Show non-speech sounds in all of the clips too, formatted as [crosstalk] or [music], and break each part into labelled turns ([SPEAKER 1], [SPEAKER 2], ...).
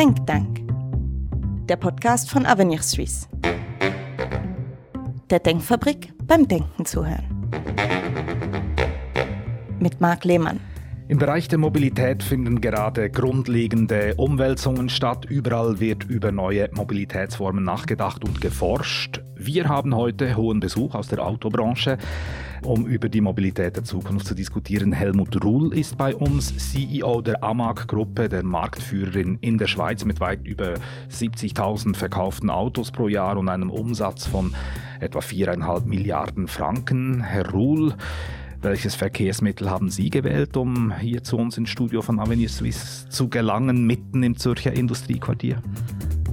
[SPEAKER 1] Denktank, der Podcast von Avenir Suisse. Der Denkfabrik beim Denken zuhören. Mit Marc Lehmann.
[SPEAKER 2] Im Bereich der Mobilität finden gerade grundlegende Umwälzungen statt. Überall wird über neue Mobilitätsformen nachgedacht und geforscht. Wir haben heute hohen Besuch aus der Autobranche, um über die Mobilität der Zukunft zu diskutieren. Helmut Ruhl ist bei uns, CEO der Amag-Gruppe, der Marktführerin in der Schweiz mit weit über 70.000 verkauften Autos pro Jahr und einem Umsatz von etwa 4,5 Milliarden Franken. Herr Ruhl, welches Verkehrsmittel haben Sie gewählt, um hier zu uns ins Studio von Avenir Suisse zu gelangen, mitten im Zürcher Industriequartier?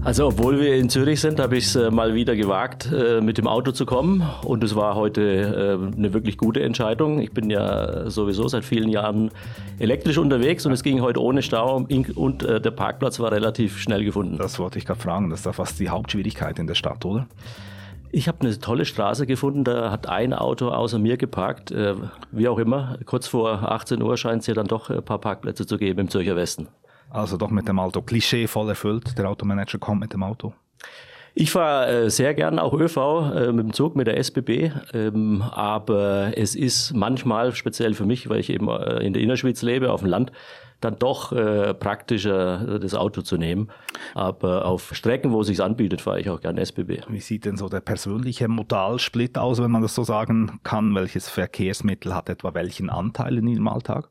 [SPEAKER 3] Also obwohl wir in Zürich sind, habe ich es äh, mal wieder gewagt, äh, mit dem Auto zu kommen. Und es war heute äh, eine wirklich gute Entscheidung. Ich bin ja sowieso seit vielen Jahren elektrisch unterwegs und es ging heute ohne Stau und der Parkplatz war relativ schnell gefunden.
[SPEAKER 2] Das wollte ich gerade fragen. Das ist doch fast die Hauptschwierigkeit in der Stadt, oder?
[SPEAKER 3] Ich habe eine tolle Straße gefunden, da hat ein Auto außer mir geparkt. Äh, wie auch immer, kurz vor 18 Uhr scheint es ja dann doch ein paar Parkplätze zu geben im Zürcher Westen.
[SPEAKER 2] Also doch mit dem Auto Klischee voll erfüllt. Der Automanager kommt mit dem Auto.
[SPEAKER 3] Ich fahre äh, sehr gern auch ÖV äh, mit dem Zug, mit der SBB. Ähm, aber es ist manchmal, speziell für mich, weil ich eben äh, in der Innerschweiz lebe, auf dem Land, dann doch äh, praktischer, äh, das Auto zu nehmen. Aber auf Strecken, wo es sich anbietet, fahre ich auch gerne SBB.
[SPEAKER 2] Wie sieht denn so der persönliche Modalsplit aus, wenn man das so sagen kann? Welches Verkehrsmittel hat etwa welchen Anteil in Ihrem Alltag?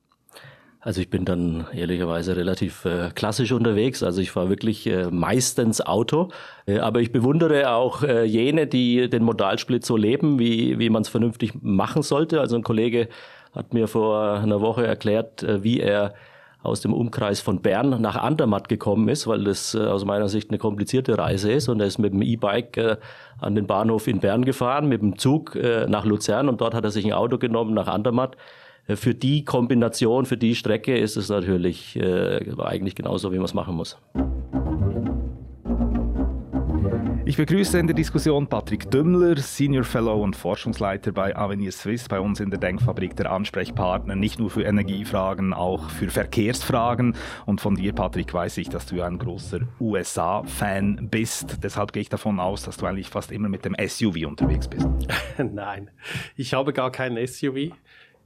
[SPEAKER 3] Also ich bin dann ehrlicherweise relativ äh, klassisch unterwegs. Also ich fahre wirklich äh, meistens Auto. Äh, aber ich bewundere auch äh, jene, die den Modalsplit so leben, wie, wie man es vernünftig machen sollte. Also ein Kollege hat mir vor einer Woche erklärt, äh, wie er aus dem Umkreis von Bern nach Andermatt gekommen ist, weil das äh, aus meiner Sicht eine komplizierte Reise ist. Und er ist mit dem E-Bike an den Bahnhof in Bern gefahren, mit dem Zug nach Luzern und dort hat er sich ein Auto genommen nach Andermatt. Äh, für die Kombination, für die Strecke ist es natürlich äh, eigentlich genauso, wie man es machen muss.
[SPEAKER 2] Ich begrüße in der Diskussion Patrick Dümmler, Senior Fellow und Forschungsleiter bei Avenir Swiss, bei uns in der Denkfabrik der Ansprechpartner, nicht nur für Energiefragen, auch für Verkehrsfragen. Und von dir, Patrick, weiß ich, dass du ein großer USA-Fan bist. Deshalb gehe ich davon aus, dass du eigentlich fast immer mit dem SUV unterwegs bist. [laughs]
[SPEAKER 4] Nein, ich habe gar kein SUV.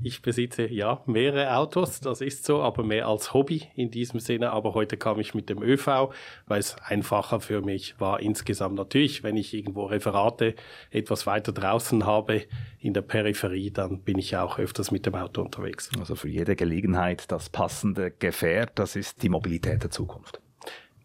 [SPEAKER 4] Ich besitze ja mehrere Autos, das ist so, aber mehr als Hobby in diesem Sinne. Aber heute kam ich mit dem ÖV, weil es einfacher für mich war insgesamt. Natürlich, wenn ich irgendwo Referate etwas weiter draußen habe in der Peripherie, dann bin ich auch öfters mit dem Auto unterwegs.
[SPEAKER 2] Also für jede Gelegenheit das passende Gefährt, das ist die Mobilität der Zukunft.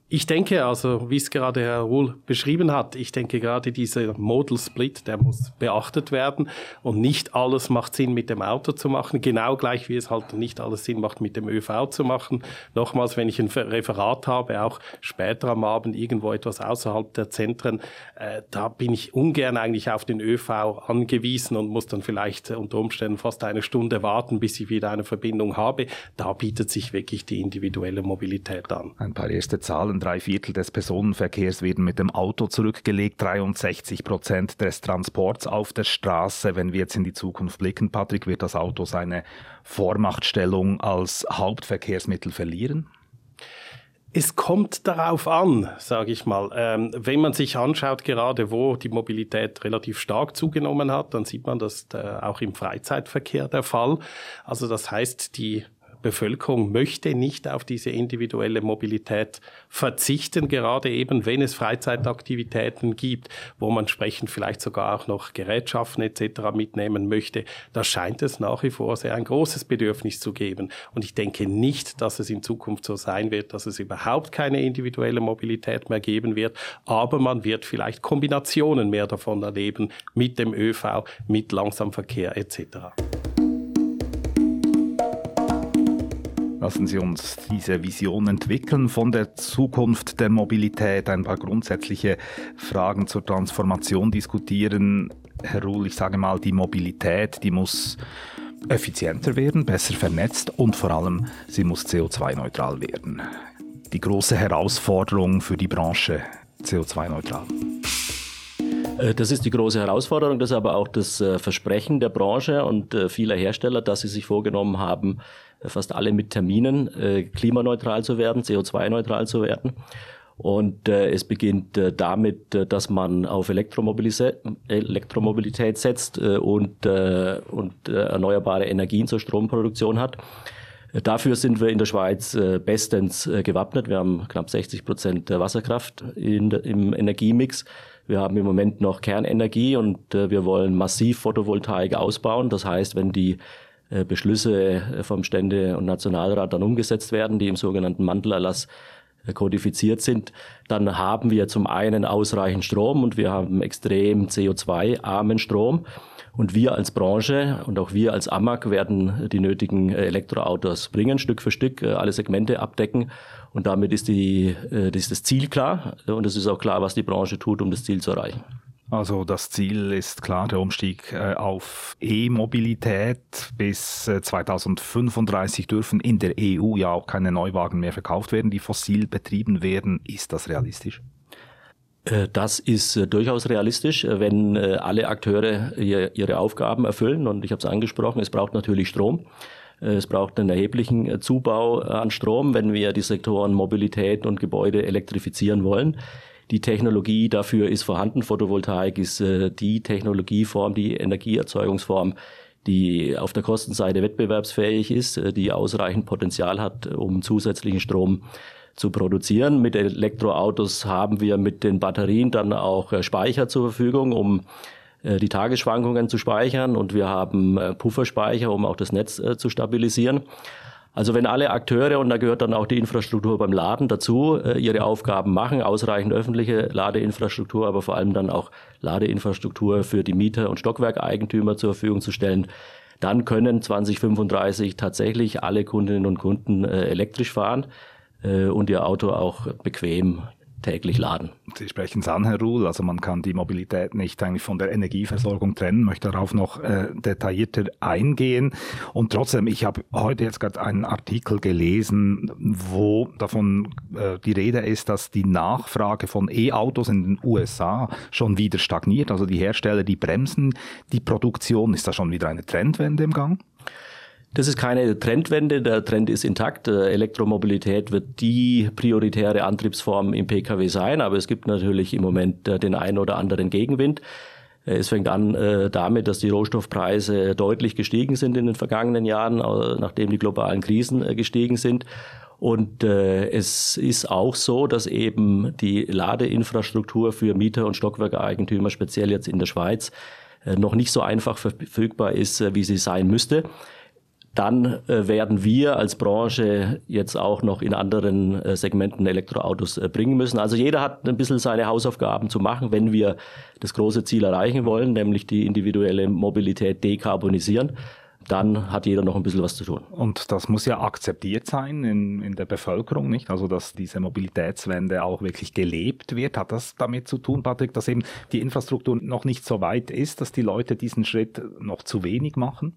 [SPEAKER 4] Ich denke also, wie es gerade Herr Ruhl beschrieben hat, ich denke gerade dieser Modal Split, der muss beachtet werden und nicht alles macht Sinn mit dem Auto zu machen, genau gleich wie es halt nicht alles Sinn macht mit dem ÖV zu machen. Nochmals, wenn ich ein Referat habe, auch später am Abend irgendwo etwas außerhalb der Zentren, äh, da bin ich ungern eigentlich auf den ÖV angewiesen und muss dann vielleicht unter Umständen fast eine Stunde warten, bis ich wieder eine Verbindung habe. Da bietet sich wirklich die individuelle Mobilität an.
[SPEAKER 2] Ein paar erste Zahlen Zahlen. Drei Viertel des Personenverkehrs werden mit dem Auto zurückgelegt, 63 Prozent des Transports auf der Straße. Wenn wir jetzt in die Zukunft blicken, Patrick, wird das Auto seine Vormachtstellung als Hauptverkehrsmittel verlieren?
[SPEAKER 4] Es kommt darauf an, sage ich mal. Ähm, wenn man sich anschaut, gerade wo die Mobilität relativ stark zugenommen hat, dann sieht man das äh, auch im Freizeitverkehr der Fall. Also das heißt, die Bevölkerung möchte nicht auf diese individuelle Mobilität verzichten, gerade eben, wenn es Freizeitaktivitäten gibt, wo man entsprechend vielleicht sogar auch noch Gerätschaften etc. mitnehmen möchte. Da scheint es nach wie vor sehr ein großes Bedürfnis zu geben. Und ich denke nicht, dass es in Zukunft so sein wird, dass es überhaupt keine individuelle Mobilität mehr geben wird, aber man wird vielleicht Kombinationen mehr davon erleben mit dem ÖV, mit Langsamverkehr etc.
[SPEAKER 2] Lassen Sie uns diese Vision entwickeln von der Zukunft der Mobilität, ein paar grundsätzliche Fragen zur Transformation diskutieren. Herr Ruhl, ich sage mal, die Mobilität, die muss effizienter werden, besser vernetzt und vor allem, sie muss CO2-neutral werden. Die große Herausforderung für die Branche, CO2-neutral.
[SPEAKER 3] Äh, das ist die große Herausforderung, das ist aber auch das äh, Versprechen der Branche und äh, vieler Hersteller, dass sie sich vorgenommen haben, fast alle mit Terminen, äh, klimaneutral zu werden, CO2-neutral zu werden. Und äh, es beginnt äh, damit, äh, dass man auf Elektromobilität, setzt äh, und, äh, und äh, erneuerbare Energien zur Stromproduktion hat. Dafür sind wir in der Schweiz äh, bestens äh, gewappnet. Wir haben knapp 60 Prozent Wasserkraft in, im Energiemix. Wir haben im Moment noch Kernenergie und äh, wir wollen massiv Photovoltaik ausbauen. Das heißt, wenn die Beschlüsse vom Stände- und Nationalrat dann umgesetzt werden, die im sogenannten Mantelerlass kodifiziert sind, dann haben wir zum einen ausreichend Strom und wir haben extrem CO2-armen Strom. Und wir als Branche und auch wir als AMAG werden die nötigen Elektroautos bringen, Stück für Stück, äh, alle Segmente abdecken. Und damit ist, die, äh, ist das Ziel klar. Und es ist auch klar, was die Branche tut, um das Ziel zu erreichen.
[SPEAKER 2] Also das Ziel ist klar, der Umstieg äh, auf E-Mobilität. Bis 2035 dürfen in der EU ja auch keine Neuwagen mehr verkauft werden, die fossil betrieben werden. Ist das realistisch?
[SPEAKER 3] Äh, das ist äh, durchaus realistisch, äh, wenn alle Akteure ihre Aufgaben erfüllen. Und ich habe es angesprochen, es braucht natürlich Strom. Es braucht einen erheblichen Zubau an Strom, wenn wir die Sektoren Mobilität und Gebäude elektrifizieren wollen. Die Technologie dafür ist vorhanden. Photovoltaik ist die Technologieform, die Energieerzeugungsform, die auf der Kostenseite wettbewerbsfähig ist, die ausreichend Potenzial hat, um zusätzlichen Strom zu produzieren. Mit Elektroautos haben wir mit den Batterien dann auch äh, Speicher zur Verfügung, um äh, die Tagesschwankungen zu speichern und wir haben äh, Pufferspeicher, um auch das Netz zu stabilisieren. Also wenn alle Akteure, und da gehört dann auch die Infrastruktur beim Laden dazu, ihre Aufgaben machen, ausreichend öffentliche Ladeinfrastruktur, aber vor allem dann auch Ladeinfrastruktur für die Mieter und Stockwerkeigentümer zur Verfügung zu stellen, dann können 2035 tatsächlich alle Kundinnen und Kunden elektrisch fahren äh, und ihr Auto auch bequem täglich laden.
[SPEAKER 2] Sie sprechen es an, Herr Ruhl, also man kann die Mobilität nicht eigentlich von der Energieversorgung trennen, möchte darauf noch äh, detaillierter eingehen. Und trotzdem, ich habe heute jetzt gerade einen Artikel gelesen, wo davon äh, die Rede ist, dass die Nachfrage von E-Autos in den USA schon wieder stagniert. Also die Hersteller, die bremsen die Produktion. Ist da schon wieder eine Trendwende im Gang?
[SPEAKER 3] Das ist keine Trendwende, der Trend ist intakt. Elektromobilität wird die prioritäre Antriebsform im Pkw sein, aber es gibt natürlich im Moment äh, den einen oder anderen Gegenwind. Äh, es fängt an äh, damit, dass die Rohstoffpreise deutlich gestiegen sind in den vergangenen Jahren, nachdem die globalen Krisen gestiegen sind. Und es ist auch so, dass eben die Ladeinfrastruktur für Mieter und Stockwerkeigentümer, speziell jetzt in der Schweiz, noch nicht so einfach verfügbar ist, wie sie sein müsste dann äh, werden wir als Branche jetzt auch noch in anderen äh, Segmenten Elektroautos äh, bringen müssen. Also jeder hat ein bisschen seine Hausaufgaben zu machen, wenn wir das große Ziel erreichen wollen, nämlich die individuelle Mobilität dekarbonisieren. Dann hat jeder noch ein bisschen was zu tun.
[SPEAKER 2] Und das muss ja akzeptiert sein in, in der Bevölkerung, nicht? Also, dass diese Mobilitätswende auch wirklich gelebt wird. Hat das damit zu tun, Patrick, dass eben die Infrastruktur noch nicht so weit ist, dass die Leute diesen Schritt noch zu wenig machen?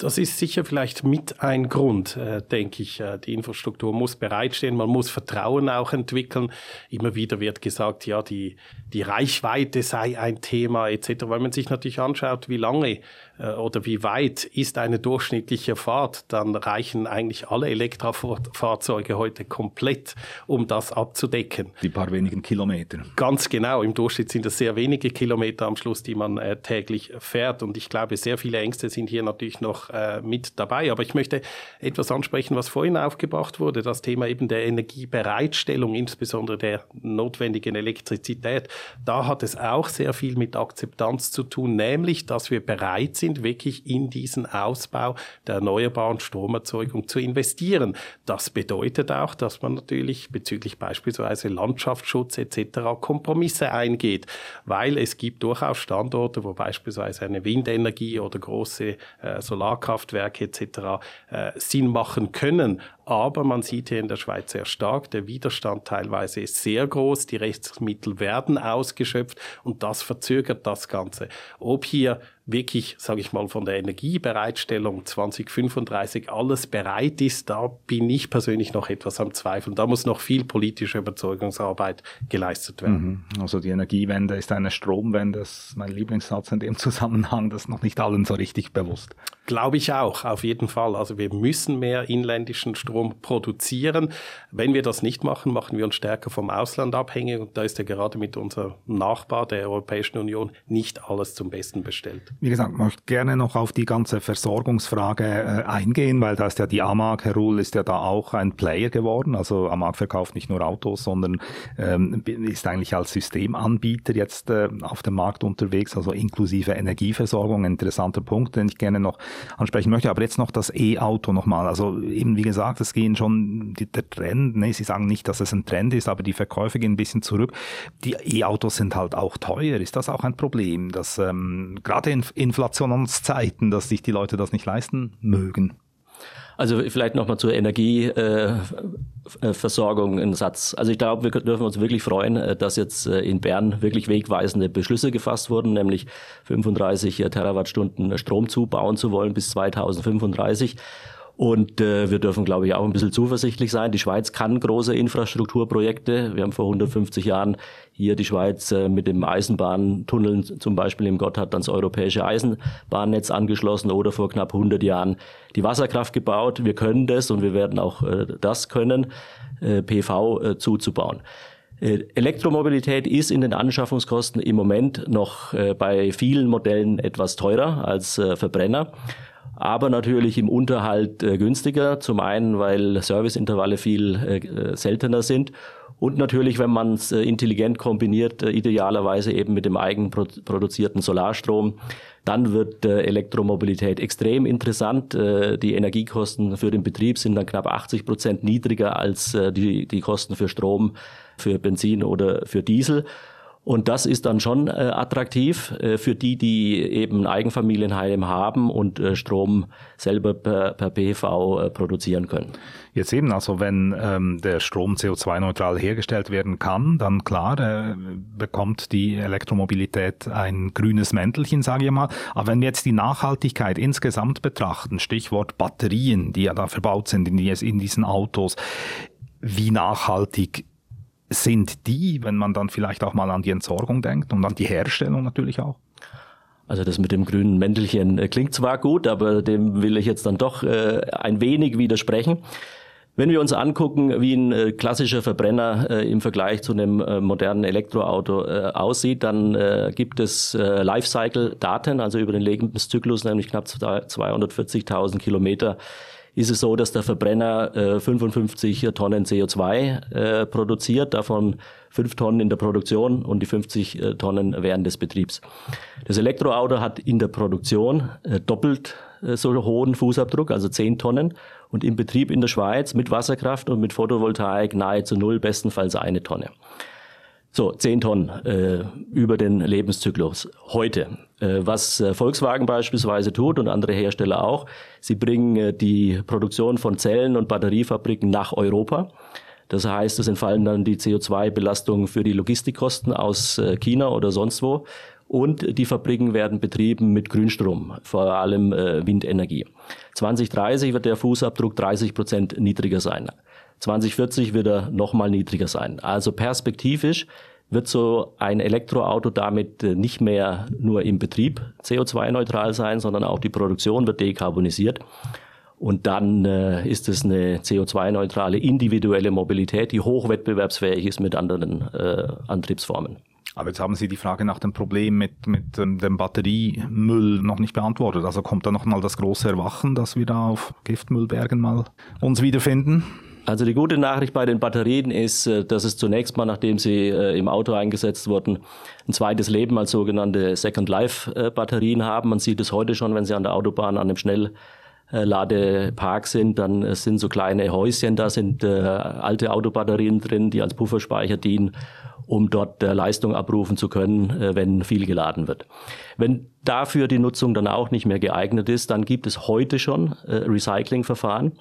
[SPEAKER 4] Das ist sicher vielleicht mit ein Grund, äh, denke ich. Äh, die Infrastruktur muss bereitstehen, man muss Vertrauen auch entwickeln. Immer wieder wird gesagt, ja, die, die Reichweite sei ein Thema etc., weil man sich natürlich anschaut, wie lange oder wie weit ist eine durchschnittliche Fahrt, dann reichen eigentlich alle Elektrofahrzeuge heute komplett, um das abzudecken.
[SPEAKER 2] Die paar wenigen Kilometer.
[SPEAKER 4] Ganz genau. Im Durchschnitt sind es sehr wenige Kilometer am Schluss, die man äh, täglich fährt. Und ich glaube, sehr viele Ängste sind hier natürlich noch äh, mit dabei. Aber ich möchte etwas ansprechen, was vorhin aufgebracht wurde, das Thema eben der Energiebereitstellung, insbesondere der notwendigen Elektrizität. Da hat es auch sehr viel mit Akzeptanz zu tun, nämlich, dass wir bereit sind, sind, wirklich in diesen Ausbau der erneuerbaren Stromerzeugung zu investieren. Das bedeutet auch, dass man natürlich bezüglich beispielsweise Landschaftsschutz etc. Kompromisse eingeht, weil es gibt durchaus Standorte, wo beispielsweise eine Windenergie oder große äh, Solarkraftwerke etc. Äh, Sinn machen können, aber man sieht hier in der Schweiz sehr stark, der Widerstand teilweise ist sehr groß, die Rechtsmittel werden ausgeschöpft und das verzögert das Ganze. Ob hier wirklich, sage ich mal, von der Energiebereitstellung 2035 alles bereit ist, da bin ich persönlich noch etwas am Zweifeln. Da muss noch viel politische Überzeugungsarbeit geleistet werden.
[SPEAKER 2] Mhm. Also die Energiewende ist eine Stromwende, das ist mein Lieblingssatz in dem Zusammenhang, das ist noch nicht allen so richtig bewusst.
[SPEAKER 4] Glaube ich auch, auf jeden Fall. Also wir müssen mehr inländischen Strom produzieren. Wenn wir das nicht machen, machen wir uns stärker vom Ausland abhängig und da ist ja gerade mit unserem Nachbar der Europäischen Union nicht alles zum Besten bestellt.
[SPEAKER 2] Wie gesagt, möchte gerne noch auf die ganze Versorgungsfrage äh, eingehen, weil da ist ja die Amag, Herr Ruhl, ist ja da auch ein Player geworden. Also Amag verkauft nicht nur Autos, sondern ähm, ist eigentlich als Systemanbieter jetzt äh, auf dem Markt unterwegs, also inklusive Energieversorgung. Ein interessanter Punkt, den ich gerne noch ansprechen möchte. Aber jetzt noch das E-Auto nochmal. Also eben wie gesagt, es gehen schon die, der Trend, ne, Sie sagen nicht, dass es ein Trend ist, aber die Verkäufe gehen ein bisschen zurück. Die E-Autos sind halt auch teuer. Ist das auch ein Problem, dass ähm, gerade in Inflationszeiten, dass sich die Leute das nicht leisten mögen?
[SPEAKER 3] Also vielleicht nochmal zur Energieversorgung äh, ein Satz. Also ich glaube, wir dürfen uns wirklich freuen, äh, dass jetzt äh, in Bern wirklich wegweisende Beschlüsse gefasst wurden, nämlich 35 Terawattstunden Strom zubauen zu wollen bis 2035. Und äh, wir dürfen, glaube ich, auch ein bisschen zuversichtlich sein. Die Schweiz kann große Infrastrukturprojekte. Wir haben vor 150 Jahren hier die Schweiz äh, mit dem Eisenbahntunnel zum Beispiel im Gotthard ans europäische Eisenbahnnetz angeschlossen oder vor knapp 100 Jahren die Wasserkraft gebaut. Wir können das und wir werden auch äh, das können, äh, PV äh, zuzubauen. Äh, Elektromobilität ist in den Anschaffungskosten im Moment noch äh, bei vielen Modellen etwas teurer als äh, Verbrenner aber natürlich im Unterhalt äh, günstiger. Zum einen, weil Serviceintervalle viel äh, seltener sind und natürlich, wenn man es äh, intelligent kombiniert, idealerweise eben mit dem eigenproduzierten Solarstrom, dann wird Elektromobilität extrem interessant. Die Energiekosten für den Betrieb sind dann knapp 80 Prozent niedriger als die, die Kosten für Strom, für Benzin oder für Diesel. Und das ist dann schon äh, attraktiv äh, für die, die eben Eigenfamilienheim haben und äh, Strom selber per, per PV äh, produzieren können.
[SPEAKER 2] Jetzt eben, also wenn ähm, der Strom CO2-neutral hergestellt werden kann, dann klar äh, bekommt die Elektromobilität ein grünes Mäntelchen, sage ich mal. Aber wenn wir jetzt die Nachhaltigkeit insgesamt betrachten, Stichwort Batterien, die ja da verbaut sind in, in diesen Autos, wie nachhaltig sind die, wenn man dann vielleicht auch mal an die Entsorgung denkt und an die Herstellung natürlich auch?
[SPEAKER 3] Also das mit dem grünen Mäntelchen äh, klingt zwar gut, aber dem will ich jetzt dann doch äh, ein wenig widersprechen. Wenn wir uns angucken, wie ein äh, klassischer Verbrenner im Vergleich zu einem modernen Elektroauto aussieht, dann gibt es Lifecycle-Daten, also über den Lebenszyklus, nämlich knapp 240.000 Kilometer ist es so, dass der Verbrenner äh, 55 Tonnen CO2 äh, produziert, davon 5 Tonnen in der Produktion und die 50 äh, Tonnen während des Betriebs. Das Elektroauto hat in der Produktion äh, doppelt äh, so hohen Fußabdruck, also 10 Tonnen, und im Betrieb in der Schweiz mit Wasserkraft und mit Photovoltaik nahezu null, bestenfalls eine Tonne. So, 10 Tonnen äh, über den Lebenszyklus heute. Äh, was äh, Volkswagen beispielsweise tut und andere Hersteller auch, sie bringen äh, die Produktion von Zellen und Batteriefabriken nach Europa. Das heißt, es entfallen dann die CO2-Belastungen für die Logistikkosten aus China oder sonst wo. Und die Fabriken werden betrieben mit Grünstrom, vor allem Windenergie. 2030 wird der Fußabdruck 30 Prozent niedriger sein. 2040 wird er nochmal niedriger sein. Also perspektivisch wird so ein Elektroauto damit äh, nicht mehr nur im Betrieb CO2-neutral sein, sondern auch die Produktion wird dekarbonisiert. Und dann äh, ist es eine CO2-neutrale individuelle Mobilität, die hochwettbewerbsfähig ist mit anderen äh, Antriebsformen.
[SPEAKER 2] Aber jetzt haben Sie die Frage nach dem Problem mit, mit ähm, dem Batteriemüll noch nicht beantwortet. Also kommt da noch mal das große Erwachen, dass wir da auf Giftmüllbergen mal uns wiederfinden?
[SPEAKER 3] Also die gute Nachricht bei den Batterien ist, äh, dass es zunächst mal, nachdem sie äh, im Auto eingesetzt wurden, ein zweites Leben als sogenannte Second Life äh, Batterien haben. Man sieht es heute schon, wenn sie an der Autobahn an einem Schnellladepark sind, dann sind so kleine Häuschen, da sind alte Autobatterien drin, die als Pufferspeicher dienen, um dort Leistung abrufen zu können, wenn viel geladen wird. Wenn dafür die Nutzung dann auch nicht mehr geeignet ist, dann gibt es heute schon Recyclingverfahren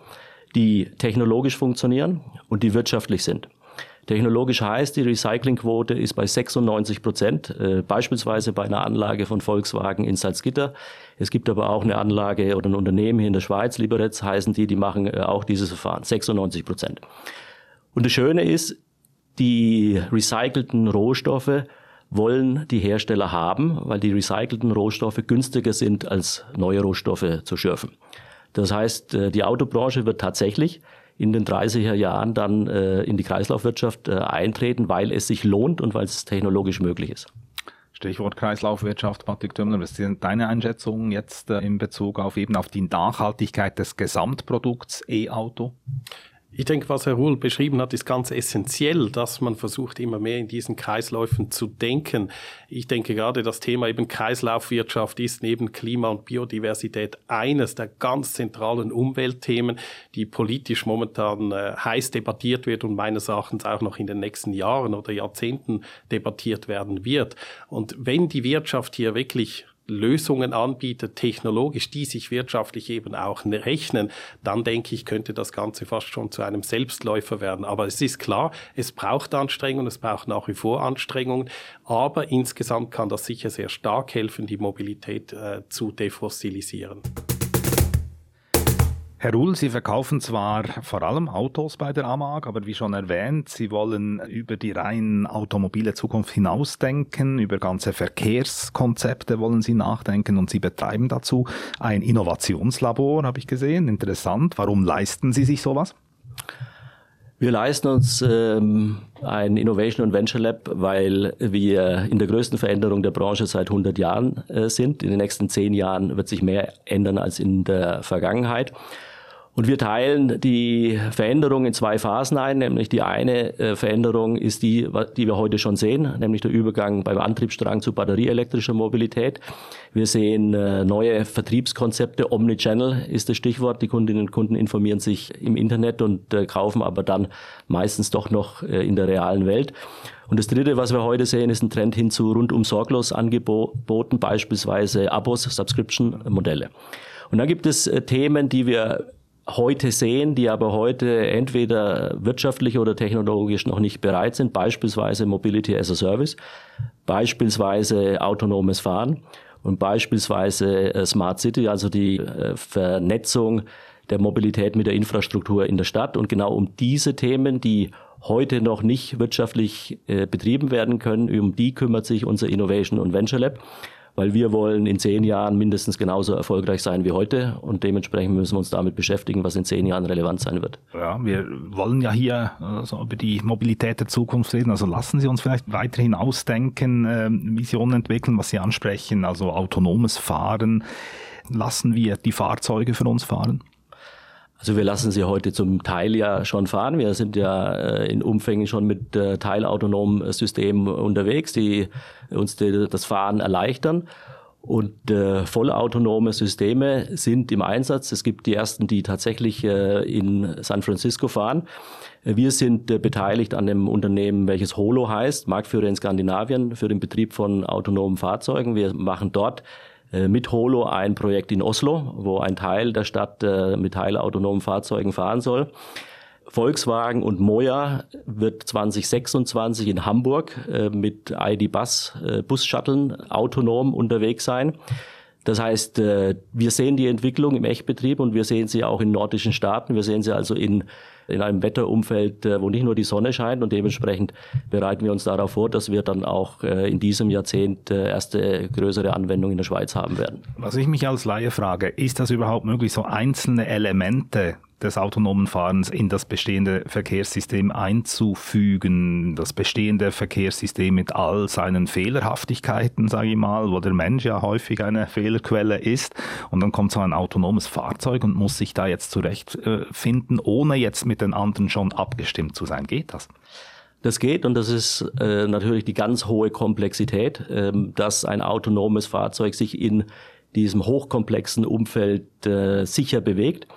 [SPEAKER 3] die technologisch funktionieren und die wirtschaftlich sind. Technologisch heißt, die Recyclingquote ist bei 96 Prozent, äh, beispielsweise bei einer Anlage von Volkswagen in Salzgitter. Es gibt aber auch eine Anlage oder ein Unternehmen hier in der Schweiz, Liberetz heißen die, die machen äh, auch dieses Verfahren, 96 Prozent. Und das Schöne ist, die recycelten Rohstoffe wollen die Hersteller haben, weil die recycelten Rohstoffe günstiger sind als neue Rohstoffe zu schürfen. Das heißt, äh, die Autobranche wird tatsächlich in den 30er Jahren dann äh, in die Kreislaufwirtschaft äh, eintreten, weil es sich lohnt und weil es technologisch möglich ist.
[SPEAKER 2] Stichwort Kreislaufwirtschaft, Patrick Tümmler, was sind deine Einschätzungen jetzt in Bezug auf eben auf die Nachhaltigkeit des Gesamtprodukts E-Auto?
[SPEAKER 4] Ich denke, was Herr Ruhl beschrieben hat, ist ganz essentiell, dass man versucht, immer mehr in diesen Kreisläufen zu denken. Ich denke gerade, das Thema eben Kreislaufwirtschaft ist neben Klima und Biodiversität eines der ganz zentralen Umweltthemen, die politisch momentan äh, heiß debattiert wird und meines Erachtens auch noch in den nächsten Jahren oder Jahrzehnten debattiert werden wird. Und wenn die Wirtschaft hier wirklich Lösungen anbietet, technologisch, die sich wirtschaftlich eben auch ne-, rechnen, dann denke ich, könnte das Ganze fast schon zu einem Selbstläufer werden. Aber es ist klar, es braucht Anstrengungen, es braucht nach wie vor Anstrengungen, aber insgesamt kann das sicher sehr stark helfen, die Mobilität äh, zu defossilisieren.
[SPEAKER 2] Herr Ruhl, Sie verkaufen zwar vor allem Autos bei der AMAG, aber wie schon erwähnt, Sie wollen über die rein automobile Zukunft hinausdenken, über ganze Verkehrskonzepte wollen Sie nachdenken und Sie betreiben dazu ein Innovationslabor, habe ich gesehen. Interessant. Warum leisten Sie sich sowas?
[SPEAKER 3] Wir leisten uns ähm, ein Innovation und Venture Lab, weil wir in der größten Veränderung der Branche seit 100 Jahren äh, sind. In den nächsten zehn Jahren wird sich mehr ändern als in der Vergangenheit. Und wir teilen die Veränderung in zwei Phasen ein, nämlich die eine äh, Veränderung ist die, die wir heute schon sehen, nämlich der Übergang beim Antriebsstrang zu batterieelektrischer Mobilität. Wir sehen äh, neue Vertriebskonzepte, Omnichannel ist das Stichwort. Die Kundinnen und Kunden informieren sich im Internet und äh, kaufen aber dann meistens doch noch in der realen Welt. Und das Dritte, was wir heute sehen, ist ein Trend hin zu rundum sorglos Angeboten, beispielsweise Abos, Subscription-Modelle. Und dann gibt es Themen, die wir heute sehen, die aber heute entweder wirtschaftlich oder technologisch noch nicht bereit sind, beispielsweise Mobility as a Service, beispielsweise autonomes Fahren und beispielsweise äh, Smart City, also die äh, Vernetzung der Mobilität mit der Infrastruktur in der Stadt. Und genau um diese Themen, die heute noch nicht wirtschaftlich äh, betrieben werden können, um die kümmert sich unser Innovation und Venture Lab weil wir wollen in zehn Jahren mindestens genauso erfolgreich sein wie heute und dementsprechend müssen wir uns damit beschäftigen, was in zehn Jahren relevant sein wird.
[SPEAKER 2] Ja, wir wollen ja hier also über die Mobilität der Zukunft reden, also lassen Sie uns vielleicht weiterhin ausdenken, äh, Visionen entwickeln, was Sie ansprechen, also autonomes Fahren. Lassen wir die Fahrzeuge für uns fahren?
[SPEAKER 3] Also wir lassen sie heute zum Teil ja schon fahren. Wir sind ja äh, in Umfängen schon mit äh, teilautonomen Systemen unterwegs, die uns das Fahren erleichtern. Und äh, vollautonome Systeme sind im Einsatz. Es gibt die ersten, die tatsächlich äh, in San Francisco fahren. Wir sind äh, beteiligt an dem Unternehmen, welches Holo heißt, Marktführer in Skandinavien für den Betrieb von autonomen Fahrzeugen. Wir machen dort äh, mit Holo ein Projekt in Oslo, wo ein Teil der Stadt äh, mit teilautonomen Fahrzeugen fahren soll. Volkswagen und Moja wird 2026 in Hamburg äh, mit ID Bus Bus-Shuttlen autonom unterwegs sein. Das heißt, wir sehen die Entwicklung im Echtbetrieb und wir sehen sie auch in nordischen Staaten. Wir sehen sie also in in einem Wetterumfeld, äh, wo nicht nur die Sonne scheint und dementsprechend bereiten wir uns darauf vor, dass wir dann auch äh, in diesem Jahrzehnt äh, erste größere Anwendungen in der Schweiz haben werden.
[SPEAKER 2] Was ich mich als Laie frage, ist das überhaupt möglich, so einzelne Elemente des autonomen Fahrens in das bestehende Verkehrssystem einzufügen. Das bestehende Verkehrssystem mit all seinen Fehlerhaftigkeiten, sage ich mal, wo der Mensch ja häufig eine Fehlerquelle ist. Und dann kommt so ein autonomes Fahrzeug und muss sich da jetzt zurechtfinden, ohne jetzt mit den anderen schon abgestimmt zu sein. Geht das?
[SPEAKER 3] Das geht und das ist äh, natürlich die ganz hohe Komplexität, äh, dass ein autonomes Fahrzeug sich in diesem hochkomplexen Umfeld äh, sicher bewegt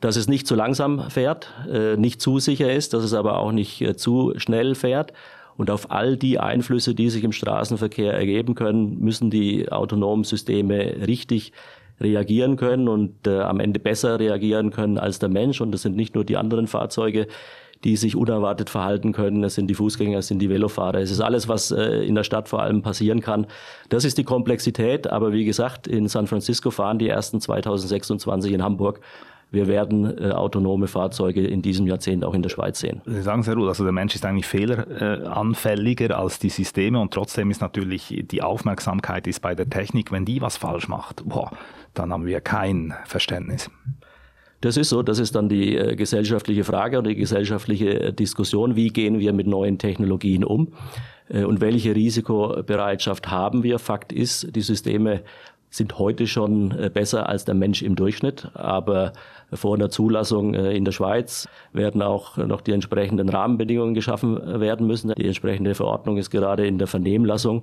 [SPEAKER 3] dass es nicht zu langsam fährt, äh, nicht zu sicher ist, dass es aber auch nicht äh, zu schnell fährt. Und auf all die Einflüsse, die sich im Straßenverkehr ergeben können, müssen die autonomen Systeme richtig reagieren können und äh, am Ende besser reagieren können als der Mensch. Und das sind nicht nur die anderen Fahrzeuge, die sich unerwartet verhalten können. Es sind die Fußgänger, es sind die Velofahrer. Es ist alles, was äh, in der Stadt vor allem passieren kann. Das ist die Komplexität. Aber wie gesagt, in San Francisco fahren die ersten 2026 in Hamburg. Wir werden äh, autonome Fahrzeuge in diesem Jahrzehnt auch in der Schweiz sehen.
[SPEAKER 2] Sie sagen sehr gut, also der Mensch ist eigentlich fehleranfälliger als die Systeme und trotzdem ist natürlich die Aufmerksamkeit ist bei der Technik, wenn die was falsch macht, boah, dann haben wir kein Verständnis.
[SPEAKER 3] Das ist so, das ist dann die äh, gesellschaftliche Frage und die gesellschaftliche äh, Diskussion, wie gehen wir mit neuen Technologien um äh, und welche Risikobereitschaft haben wir. Fakt ist, die Systeme sind heute schon äh, besser als der Mensch im Durchschnitt. Aber vor einer Zulassung äh, in der Schweiz werden auch noch die entsprechenden Rahmenbedingungen geschaffen äh, werden müssen. Die entsprechende Verordnung ist gerade in der Vernehmlassung.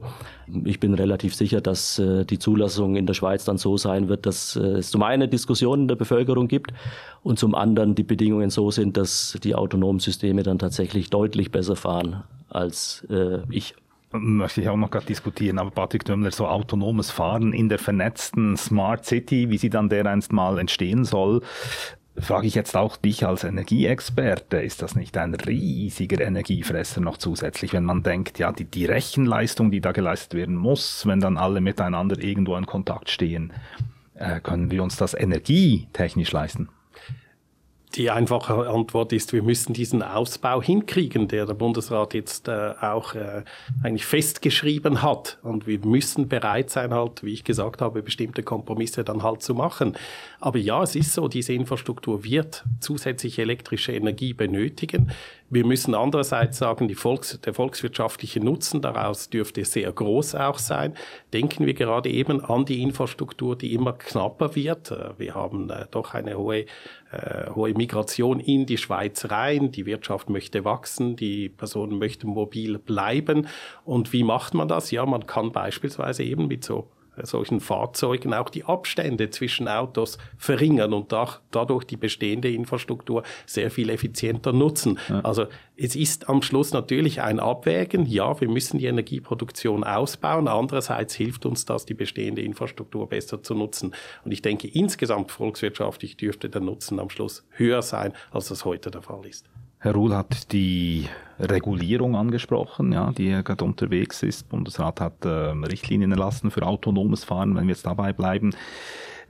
[SPEAKER 3] Ich bin relativ sicher, dass die Zulassung in der Schweiz dann so sein wird, dass es zum einen Diskussionen in der Bevölkerung gibt und zum anderen die Bedingungen so sind, dass die autonomen Systeme dann tatsächlich deutlich besser fahren als ich
[SPEAKER 2] möchte ich auch noch gerade diskutieren, aber Patrick Dömmler, so autonomes Fahren in der vernetzten Smart City, wie sie dann dereinst mal entstehen soll, frage ich jetzt auch dich als Energieexperte, ist das nicht ein riesiger Energiefresser noch zusätzlich, wenn man denkt, ja, die, die Rechenleistung, die da geleistet werden muss, wenn dann alle miteinander irgendwo in Kontakt stehen, äh, können wir uns das energietechnisch leisten?
[SPEAKER 4] Die einfache Antwort ist, wir müssen diesen Ausbau hinkriegen, der der Bundesrat jetzt äh, auch äh, eigentlich festgeschrieben hat. Und wir müssen bereit sein, halt, wie ich gesagt habe, bestimmte Kompromisse dann halt zu machen. Aber ja, es ist so, diese Infrastruktur wird zusätzliche elektrische Energie benötigen. Wir müssen andererseits sagen, Volks-, der volkswirtschaftliche Nutzen daraus dürfte sehr groß auch sein. Denken wir gerade eben an die Infrastruktur, die immer knapper wird. Äh, wir haben äh, doch eine hohe, äh, hohe Migration in die Schweiz rein. Die Wirtschaft möchte wachsen, die Personen möchten mobil bleiben. Und wie macht man das? Ja, man kann beispielsweise eben mit so solchen Fahrzeugen auch die Abstände zwischen Autos verringern und da, dadurch die bestehende Infrastruktur sehr viel effizienter nutzen. Ja. Also es ist am Schluss natürlich ein Abwägen. Ja, wir müssen die Energieproduktion ausbauen. Andererseits hilft uns das, die bestehende Infrastruktur besser zu nutzen. Und ich denke, insgesamt volkswirtschaftlich dürfte der Nutzen am Schluss höher sein, als das heute der Fall ist.
[SPEAKER 2] Herr Ruhl hat die Regulierung angesprochen, ja, die gerade unterwegs ist. Bundesrat hat äh, Richtlinien erlassen für autonomes Fahren, wenn wir jetzt dabei bleiben.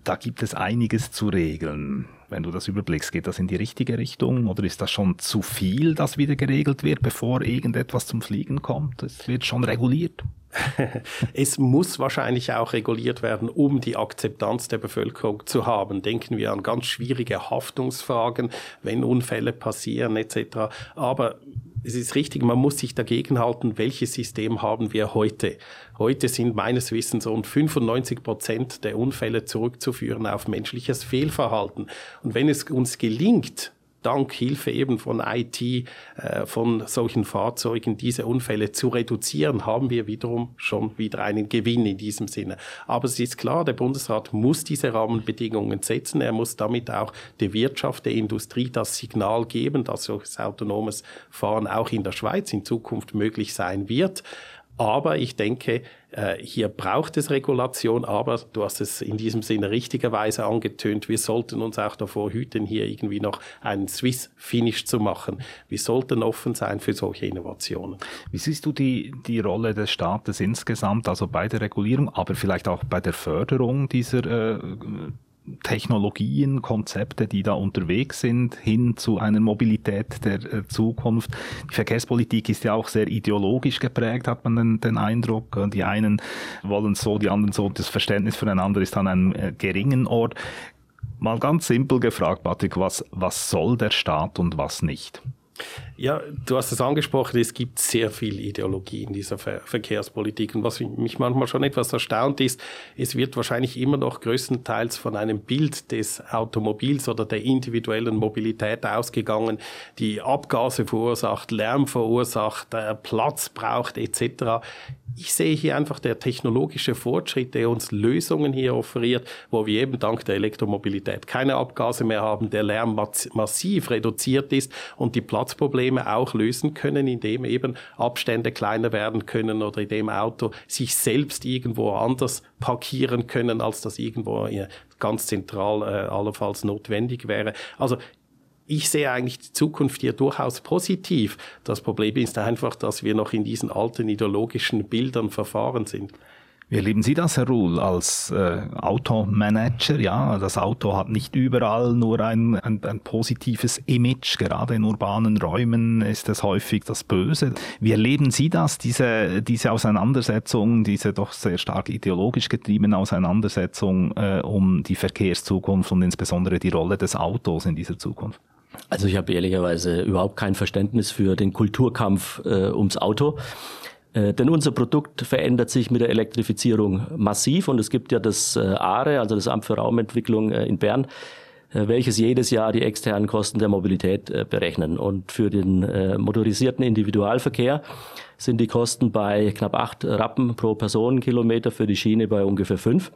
[SPEAKER 2] Da gibt es einiges zu regeln. Wenn du das überblickst, geht das in die richtige Richtung oder ist das schon zu viel, dass wieder geregelt wird, bevor irgendetwas zum Fliegen kommt? Es wird schon reguliert.
[SPEAKER 4] Es muss wahrscheinlich auch reguliert werden, um die Akzeptanz der Bevölkerung zu haben. Denken wir an ganz schwierige Haftungsfragen, wenn Unfälle passieren etc. Aber es ist richtig, man muss sich dagegen halten, welches System haben wir heute. Heute sind meines Wissens rund 95 Prozent der Unfälle zurückzuführen auf menschliches Fehlverhalten. Und wenn es uns gelingt, dank Hilfe eben von IT, äh, von solchen Fahrzeugen, diese Unfälle zu reduzieren, haben wir wiederum schon wieder einen Gewinn in diesem Sinne. Aber es ist klar, der Bundesrat muss diese Rahmenbedingungen setzen. Er muss damit auch der Wirtschaft, der Industrie das Signal geben, dass solches autonomes Fahren auch in der Schweiz in Zukunft möglich sein wird. Aber ich denke, äh, hier braucht es Regulation, aber du hast es in diesem Sinne richtigerweise angetönt, wir sollten uns auch davor hüten, hier irgendwie noch einen Swiss-Finish zu machen. Wir sollten offen sein für solche Innovationen.
[SPEAKER 2] Wie siehst du die, die Rolle des Staates insgesamt, also bei der Regulierung, aber vielleicht auch bei der Förderung dieser äh, Technologien, Konzepte, die da unterwegs sind, hin zu einer Mobilität der äh, Zukunft. Die Verkehrspolitik ist ja auch sehr ideologisch geprägt, hat man den, den Eindruck. Die einen wollen so, die anderen so. Das Verständnis füreinander ist an einem äh, geringen Ort. Mal ganz simpel gefragt, Patrick, was, was soll der Staat und was nicht?
[SPEAKER 4] Ja, du hast es angesprochen, es gibt sehr viel Ideologie in dieser Ver Verkehrspolitik. Und was mich manchmal schon etwas erstaunt ist, es wird wahrscheinlich immer noch größtenteils von einem Bild des Automobils oder der individuellen Mobilität ausgegangen, die Abgase verursacht, Lärm verursacht, äh, Platz braucht etc ich sehe hier einfach der technologische Fortschritt, der uns Lösungen hier offeriert, wo wir eben dank der Elektromobilität keine Abgase mehr haben, der Lärm massiv reduziert ist und die Platzprobleme auch lösen können, indem eben Abstände kleiner werden können oder indem Auto sich selbst irgendwo anders parkieren können, als das irgendwo ganz zentral äh, allenfalls notwendig wäre. Also ich sehe eigentlich die Zukunft hier durchaus positiv. Das Problem ist einfach, dass wir noch in diesen alten ideologischen Bildern verfahren sind.
[SPEAKER 2] Wie erleben Sie das, Herr Ruhl, als äh, Automanager? Ja, das Auto hat nicht überall nur ein, ein, ein, positives Image. Gerade in urbanen Räumen ist es häufig das Böse. Wie erleben Sie das, diese, diese Auseinandersetzung, diese doch sehr stark ideologisch getriebene Auseinandersetzung äh, um die Verkehrszukunft und insbesondere die Rolle des Autos in dieser Zukunft?
[SPEAKER 3] Also ich habe ehrlicherweise überhaupt kein Verständnis für den Kulturkampf äh, ums Auto. Äh, denn unser Produkt verändert sich mit der Elektrifizierung massiv und es gibt ja das äh, ARE, also das Amt für Raumentwicklung äh, in Bern, äh, welches jedes Jahr die externen Kosten der Mobilität äh, berechnen. Und für den äh, motorisierten Individualverkehr sind die Kosten bei knapp acht Rappen pro Personenkilometer, für die Schiene bei ungefähr fünf.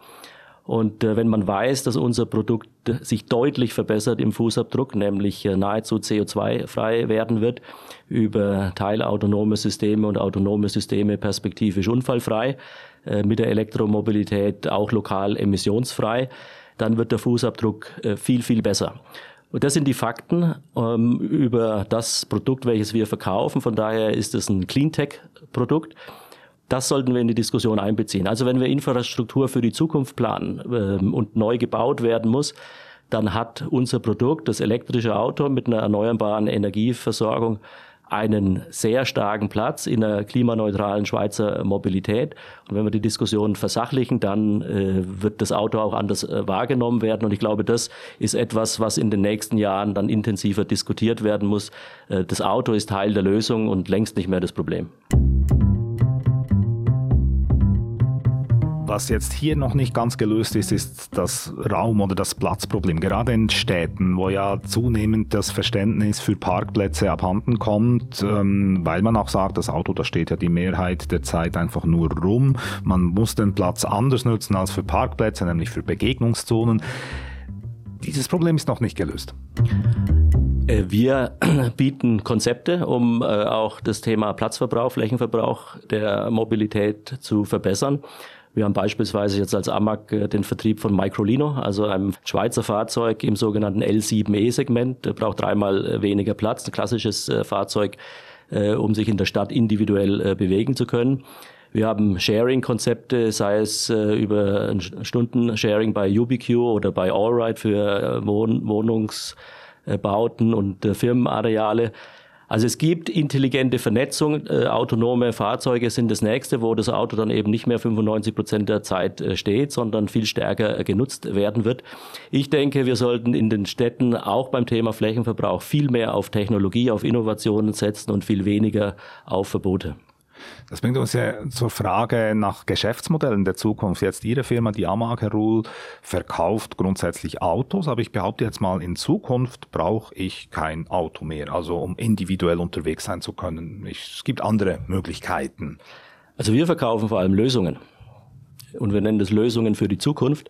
[SPEAKER 3] Und äh, wenn man weiß, dass unser Produkt sich deutlich verbessert im Fußabdruck, nämlich äh, nahezu CO2-frei werden wird, über teilautonome Systeme und autonome Systeme perspektivisch unfallfrei, äh, mit der Elektromobilität auch lokal emissionsfrei, dann wird der Fußabdruck äh, viel, viel besser. Und das sind die Fakten ähm, über das Produkt, welches wir verkaufen. Von daher ist es ein Cleantech-Produkt. Das sollten wir in die Diskussion einbeziehen. Also wenn wir Infrastruktur für die Zukunft planen ähm, und neu gebaut werden muss, dann hat unser Produkt, das elektrische Auto mit einer erneuerbaren Energieversorgung, einen sehr starken Platz in einer klimaneutralen Schweizer Mobilität. Und wenn wir die Diskussion versachlichen, dann äh, wird das Auto auch anders äh, wahrgenommen werden. Und ich glaube, das ist etwas, was in den nächsten Jahren dann intensiver diskutiert werden muss. Äh, das Auto ist Teil der Lösung und längst nicht mehr das Problem.
[SPEAKER 2] Was jetzt hier noch nicht ganz gelöst ist, ist das Raum- oder das Platzproblem. Gerade in Städten, wo ja zunehmend das Verständnis für Parkplätze abhanden kommt, ähm, weil man auch sagt, das Auto, da steht ja die Mehrheit der Zeit einfach nur rum. Man muss den Platz anders nutzen als für Parkplätze, nämlich für Begegnungszonen. Dieses Problem ist noch nicht gelöst.
[SPEAKER 3] Äh, wir [clears throat] bieten Konzepte, um äh, auch das Thema Platzverbrauch, Flächenverbrauch der Mobilität zu verbessern. Wir haben beispielsweise jetzt als AMAG äh, den Vertrieb von Microlino, also einem Schweizer Fahrzeug im sogenannten L7E-Segment. Der braucht dreimal äh, weniger Platz, ein klassisches äh, Fahrzeug, um sich in der Stadt individuell bewegen zu können. Wir haben Sharing-Konzepte, sei es über Stunden-Sharing bei UbiQ oder bei Allride für Wohnungsbauten und Firmenareale. Also es gibt intelligente Vernetzung, äh, autonome Fahrzeuge sind das nächste, wo das Auto dann eben nicht mehr 95 Prozent der Zeit äh, steht, sondern viel stärker äh, genutzt werden wird. Ich denke, wir sollten in den Städten auch beim Thema Flächenverbrauch viel mehr auf Technologie, auf Innovationen setzen und viel weniger auf Verbote.
[SPEAKER 2] Das bringt uns ja zur Frage nach Geschäftsmodellen der Zukunft. Jetzt Ihre Firma, die Amag Rule, verkauft grundsätzlich Autos, aber ich behaupte jetzt mal, in Zukunft brauche ich kein Auto mehr, also um individuell unterwegs sein zu können. Ich, es gibt andere Möglichkeiten.
[SPEAKER 3] Also wir verkaufen vor allem Lösungen. Und wir nennen das Lösungen für die Zukunft.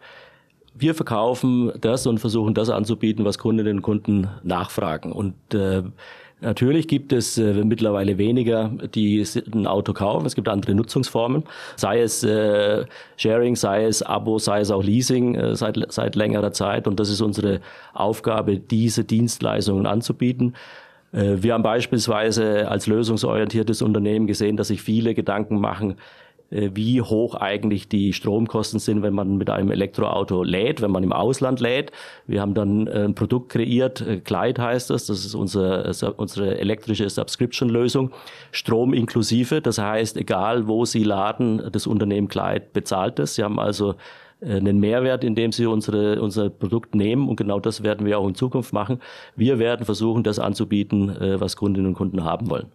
[SPEAKER 3] Wir verkaufen das und versuchen das anzubieten, was Kundinnen und Kunden nachfragen. Und äh, Natürlich gibt es äh, mittlerweile weniger, die ein Auto kaufen. Es gibt andere Nutzungsformen, sei es äh, Sharing, sei es Abo, sei es auch Leasing äh, seit, seit längerer Zeit. Und das ist unsere Aufgabe, diese Dienstleistungen anzubieten. Äh, wir haben beispielsweise als lösungsorientiertes Unternehmen gesehen, dass sich viele Gedanken machen, wie hoch eigentlich die Stromkosten sind, wenn man mit einem Elektroauto lädt, wenn man im Ausland lädt. Wir haben dann äh, ein Produkt kreiert, äh, Glide heißt das, das ist unsere, unsere elektrische Subscription-Lösung, Strom inklusive, das heißt, egal wo Sie laden, das Unternehmen Glide bezahlt es. Sie haben also einen Mehrwert, indem sie unsere, unser Produkt nehmen und genau das werden wir auch in Zukunft machen. Wir werden versuchen, das anzubieten, was Kundinnen und Kunden haben wollen.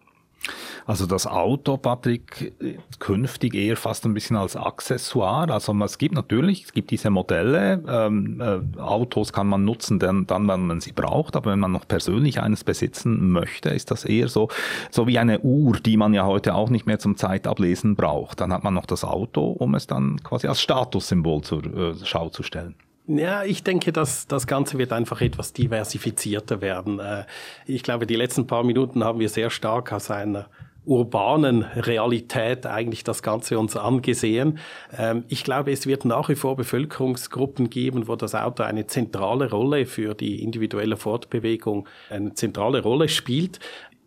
[SPEAKER 2] Also das Auto, Patrick, künftig eher fast ein bisschen als Accessoire. Also es gibt natürlich, es gibt diese Modelle, ähm, äh, Autos kann man nutzen, dann, dann, wenn man sie braucht, aber wenn man noch persönlich eines besitzen möchte, ist das eher so, so wie eine Uhr, die man ja heute auch nicht mehr zum Zeitablesen braucht. Dann hat man noch das Auto, um es dann quasi als Statussymbol zur äh, Schau zu stellen.
[SPEAKER 4] Ja, ich denke, dass das Ganze wird einfach etwas diversifizierter werden. Äh, ich glaube, die letzten paar Minuten haben wir sehr stark aus einer urbanen Realität eigentlich das Ganze uns angesehen. Ähm, ich glaube, es wird nach wie vor Bevölkerungsgruppen geben, wo das Auto eine zentrale Rolle für die individuelle Fortbewegung eine zentrale Rolle spielt.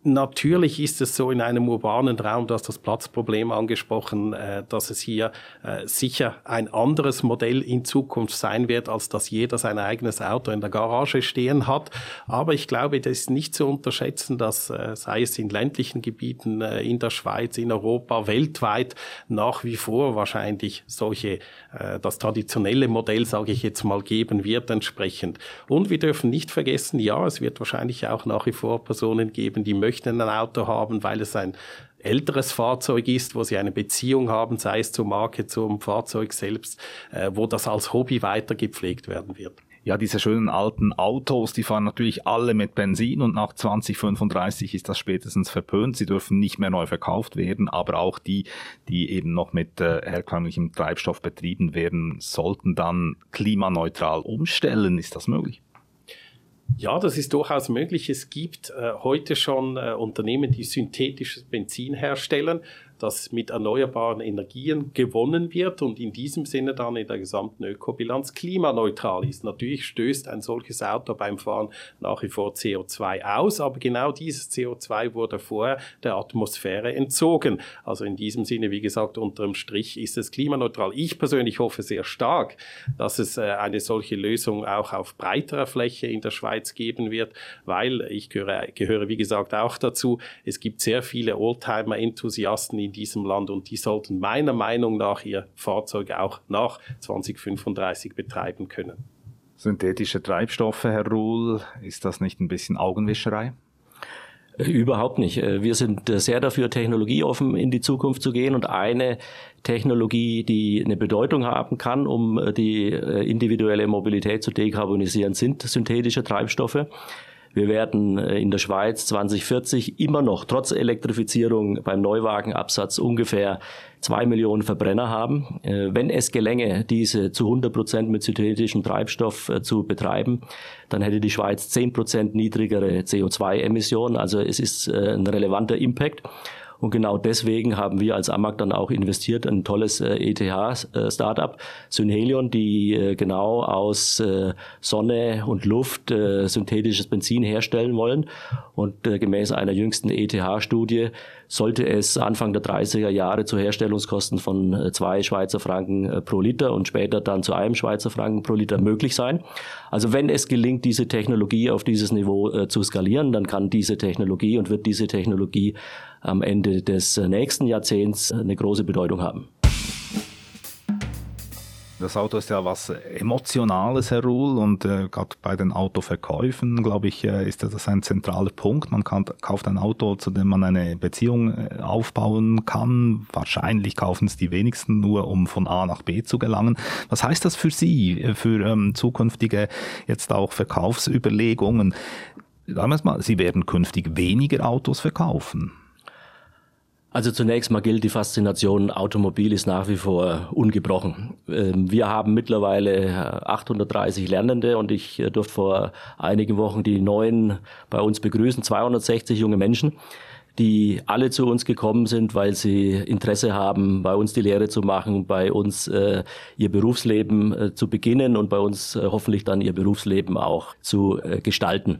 [SPEAKER 4] Natürlich ist es so in einem urbanen Raum, du hast das Platzproblem angesprochen, äh, dass es hier äh, sicher ein anderes Modell in Zukunft sein wird, als dass jeder sein eigenes Auto in der Garage stehen hat. Aber ich glaube, das ist nicht zu unterschätzen, dass äh, sei es in ländlichen Gebieten in der Schweiz, in Europa, weltweit nach wie vor wahrscheinlich solche, das traditionelle Modell, sage ich jetzt mal, geben wird entsprechend. Und wir dürfen nicht vergessen, ja, es wird wahrscheinlich auch nach wie vor Personen geben, die möchten möchten ein Auto haben, weil es ein älteres Fahrzeug ist, wo sie eine Beziehung haben, sei es zur Marke, zum Fahrzeug selbst, äh, wo das als Hobby weiter gepflegt werden wird.
[SPEAKER 2] Ja, diese schönen alten Autos, die fahren natürlich alle mit Benzin und nach 2035 ist das spätestens verpönt. Sie dürfen nicht mehr neu verkauft werden, aber auch die, die eben noch mit äh, herkömmlichem Treibstoff betrieben werden, sollten dann klimaneutral umstellen. Ist das möglich?
[SPEAKER 4] Ja, das ist durchaus möglich. Es gibt äh, heute schon äh, Unternehmen, die synthetisches Benzin herstellen das mit erneuerbaren Energien gewonnen wird und in diesem Sinne dann in der gesamten Ökobilanz klimaneutral ist. Natürlich stößt ein solches Auto beim Fahren nach wie vor CO2 aus, aber genau dieses CO2 wurde vorher der Atmosphäre entzogen. Also in diesem Sinne, wie gesagt, unterm Strich ist es klimaneutral. Ich persönlich hoffe sehr stark, dass es äh, eine solche Lösung auch auf breiterer Fläche in der Schweiz geben wird, weil ich gehöre, gehöre wie gesagt auch dazu. Es gibt sehr viele Oldtimer-Enthusiasten in diesem Land und die sollten meiner Meinung nach ihr Fahrzeug auch nach 2035 betreiben können.
[SPEAKER 2] Synthetische Treibstoffe, Herr Ruhl, ist das nicht ein bisschen Augenwischerei?
[SPEAKER 3] Äh, überhaupt nicht. Äh, wir sind äh, sehr dafür, technologieoffen in die Zukunft zu gehen und eine Technologie, die eine Bedeutung haben kann, um die individuelle Mobilität zu dekarbonisieren, sind synthetische Treibstoffe. Wir werden äh, in der Schweiz 2040 immer noch trotz Elektrifizierung beim Neuwagenabsatz ungefähr zwei Millionen Verbrenner haben. Äh, wenn es gelänge, diese zu 100 Prozent mit synthetischem Treibstoff äh, zu betreiben, dann hätte die Schweiz 10 Prozent niedrigere CO2-Emissionen. Also es ist ein relevanter Impact. Und genau deswegen haben wir als Amag dann auch investiert in ein tolles äh, ETH-Startup, Synhelion, die äh, genau aus äh, Sonne und Luft äh, synthetisches Benzin herstellen wollen. Und äh, gemäß einer jüngsten ETH-Studie sollte es Anfang der 30er Jahre zu Herstellungskosten von äh, zwei Schweizer Franken äh, pro Liter und später dann zu einem Schweizer Franken pro Liter möglich sein. Also wenn es gelingt, diese Technologie auf dieses Niveau äh, zu skalieren, dann kann diese Technologie und wird diese Technologie am Ende des nächsten Jahrzehnts eine große Bedeutung haben.
[SPEAKER 2] Das Auto ist ja was Emotionales, Herr Ruhl, und äh, gerade bei den Autoverkäufen, glaube ich, äh, ist das ein zentraler Punkt. Man kann, kauft ein Auto, zu dem man eine Beziehung äh, aufbauen kann. Wahrscheinlich kaufen es die wenigsten nur, um von A nach B zu gelangen. Was heißt das für Sie, äh, für ähm, zukünftige jetzt auch Verkaufsüberlegungen? Sagen wir es mal, Sie werden künftig weniger Autos verkaufen.
[SPEAKER 3] Also zunächst mal gilt, die Faszination Automobil ist nach wie vor ungebrochen. Ähm, wir haben mittlerweile 830 Lernende und ich äh, durfte vor einigen Wochen die neuen bei uns begrüßen, 260 junge Menschen die alle zu uns gekommen sind, weil sie Interesse haben, bei uns die Lehre zu machen, bei uns äh, ihr Berufsleben äh, zu beginnen und bei uns äh, hoffentlich dann ihr Berufsleben auch zu äh, gestalten.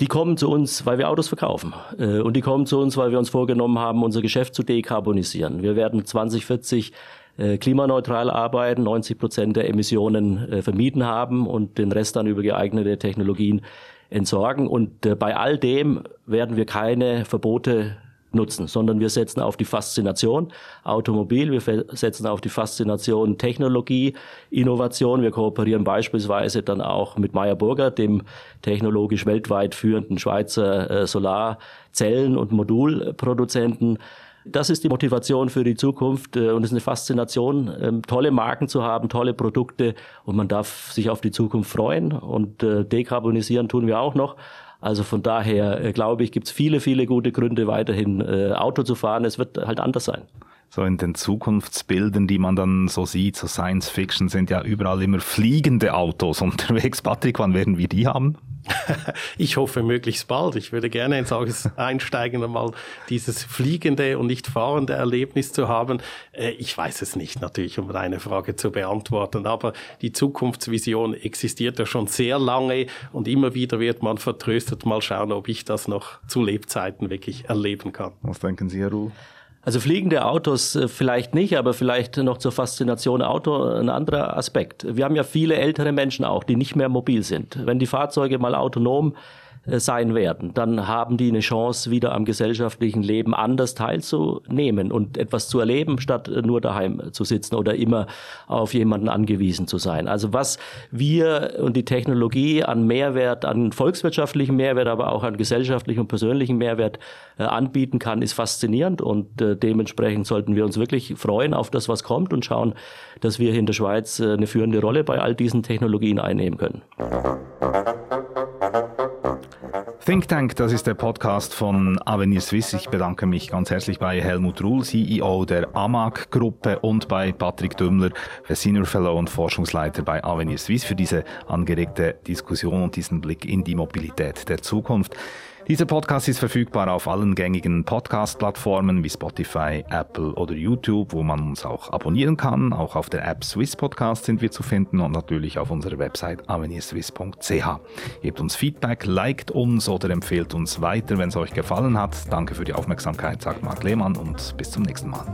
[SPEAKER 3] Die kommen zu uns, weil wir Autos verkaufen. Äh, und die kommen zu uns, weil wir uns vorgenommen haben, unser Geschäft zu dekarbonisieren. Wir werden 2040 äh, klimaneutral arbeiten, 90 Prozent der Emissionen äh, vermieden haben und den Rest dann über geeignete Technologien entsorgen. Und bei all dem werden wir keine Verbote nutzen, sondern wir setzen auf die Faszination Automobil, wir setzen auf die Faszination Technologie, Innovation. Wir kooperieren beispielsweise dann auch mit Meyer Burger, dem technologisch weltweit führenden Schweizer äh, Solarzellen- und Modulproduzenten. Das ist die Motivation für die Zukunft äh, und es ist eine Faszination, ähm, tolle Marken zu haben, tolle Produkte und man darf sich auf die Zukunft freuen und äh, dekarbonisieren tun wir auch noch. Also von daher äh, glaube ich, gibt es viele, viele gute Gründe, weiterhin Auto zu fahren. Es wird halt anders sein
[SPEAKER 2] so in den Zukunftsbildern, die man dann so sieht, so Science Fiction, sind ja überall immer fliegende Autos [laughs] unterwegs. Patrick, wann werden wir die haben? [laughs]
[SPEAKER 4] Ich hoffe möglichst bald. Ich würde gerne ins [laughs] einsteigen, um mal dieses fliegende und nicht fahrende Erlebnis zu haben. Äh, ich weiß es nicht natürlich, um deine Frage zu beantworten, aber die Zukunftsvision existiert ja schon sehr lange und immer wieder wird man vertröstet. Mal schauen, ob ich das noch zu Lebzeiten wirklich erleben kann.
[SPEAKER 2] Was denken Sie, Herr Ruhl?
[SPEAKER 3] Also fliegende Autos äh, vielleicht nicht, aber vielleicht noch zur Faszination Auto ein anderer Aspekt. Wir haben ja viele ältere Menschen auch, die nicht mehr mobil sind. Wenn die Fahrzeuge mal autonom sein werden, dann haben die eine Chance, wieder am gesellschaftlichen Leben anders teilzunehmen und etwas zu erleben, statt äh, nur daheim zu sitzen oder immer auf jemanden angewiesen zu sein. Also was wir und die Technologie an Mehrwert, an volkswirtschaftlichen Mehrwert, aber auch an gesellschaftlichen und persönlichen Mehrwert äh, anbieten kann, ist faszinierend und äh, dementsprechend sollten wir uns wirklich freuen auf das, was kommt und schauen, dass wir hier in der Schweiz äh, eine führende Rolle bei all diesen Technologien einnehmen können.
[SPEAKER 2] Think Tank, das ist der Podcast von Avenir Swiss. Ich bedanke mich ganz herzlich bei Helmut Ruhl, CEO der AMAG-Gruppe und bei Patrick Dümmler, Senior Fellow und Forschungsleiter bei Avenir Swiss für diese angeregte Diskussion und diesen Blick in die Mobilität der Zukunft. Dieser Podcast ist verfügbar auf allen gängigen Podcast-Plattformen wie Spotify, Apple oder YouTube, wo man uns auch abonnieren kann. Auch auf der App Swiss Podcast sind wir zu finden und natürlich auf unserer Website avenirswiss.ch. Gebt uns Feedback, liked uns oder empfehlt uns weiter, wenn es euch gefallen hat. Danke für die Aufmerksamkeit, sagt Marc Lehmann und bis zum nächsten Mal.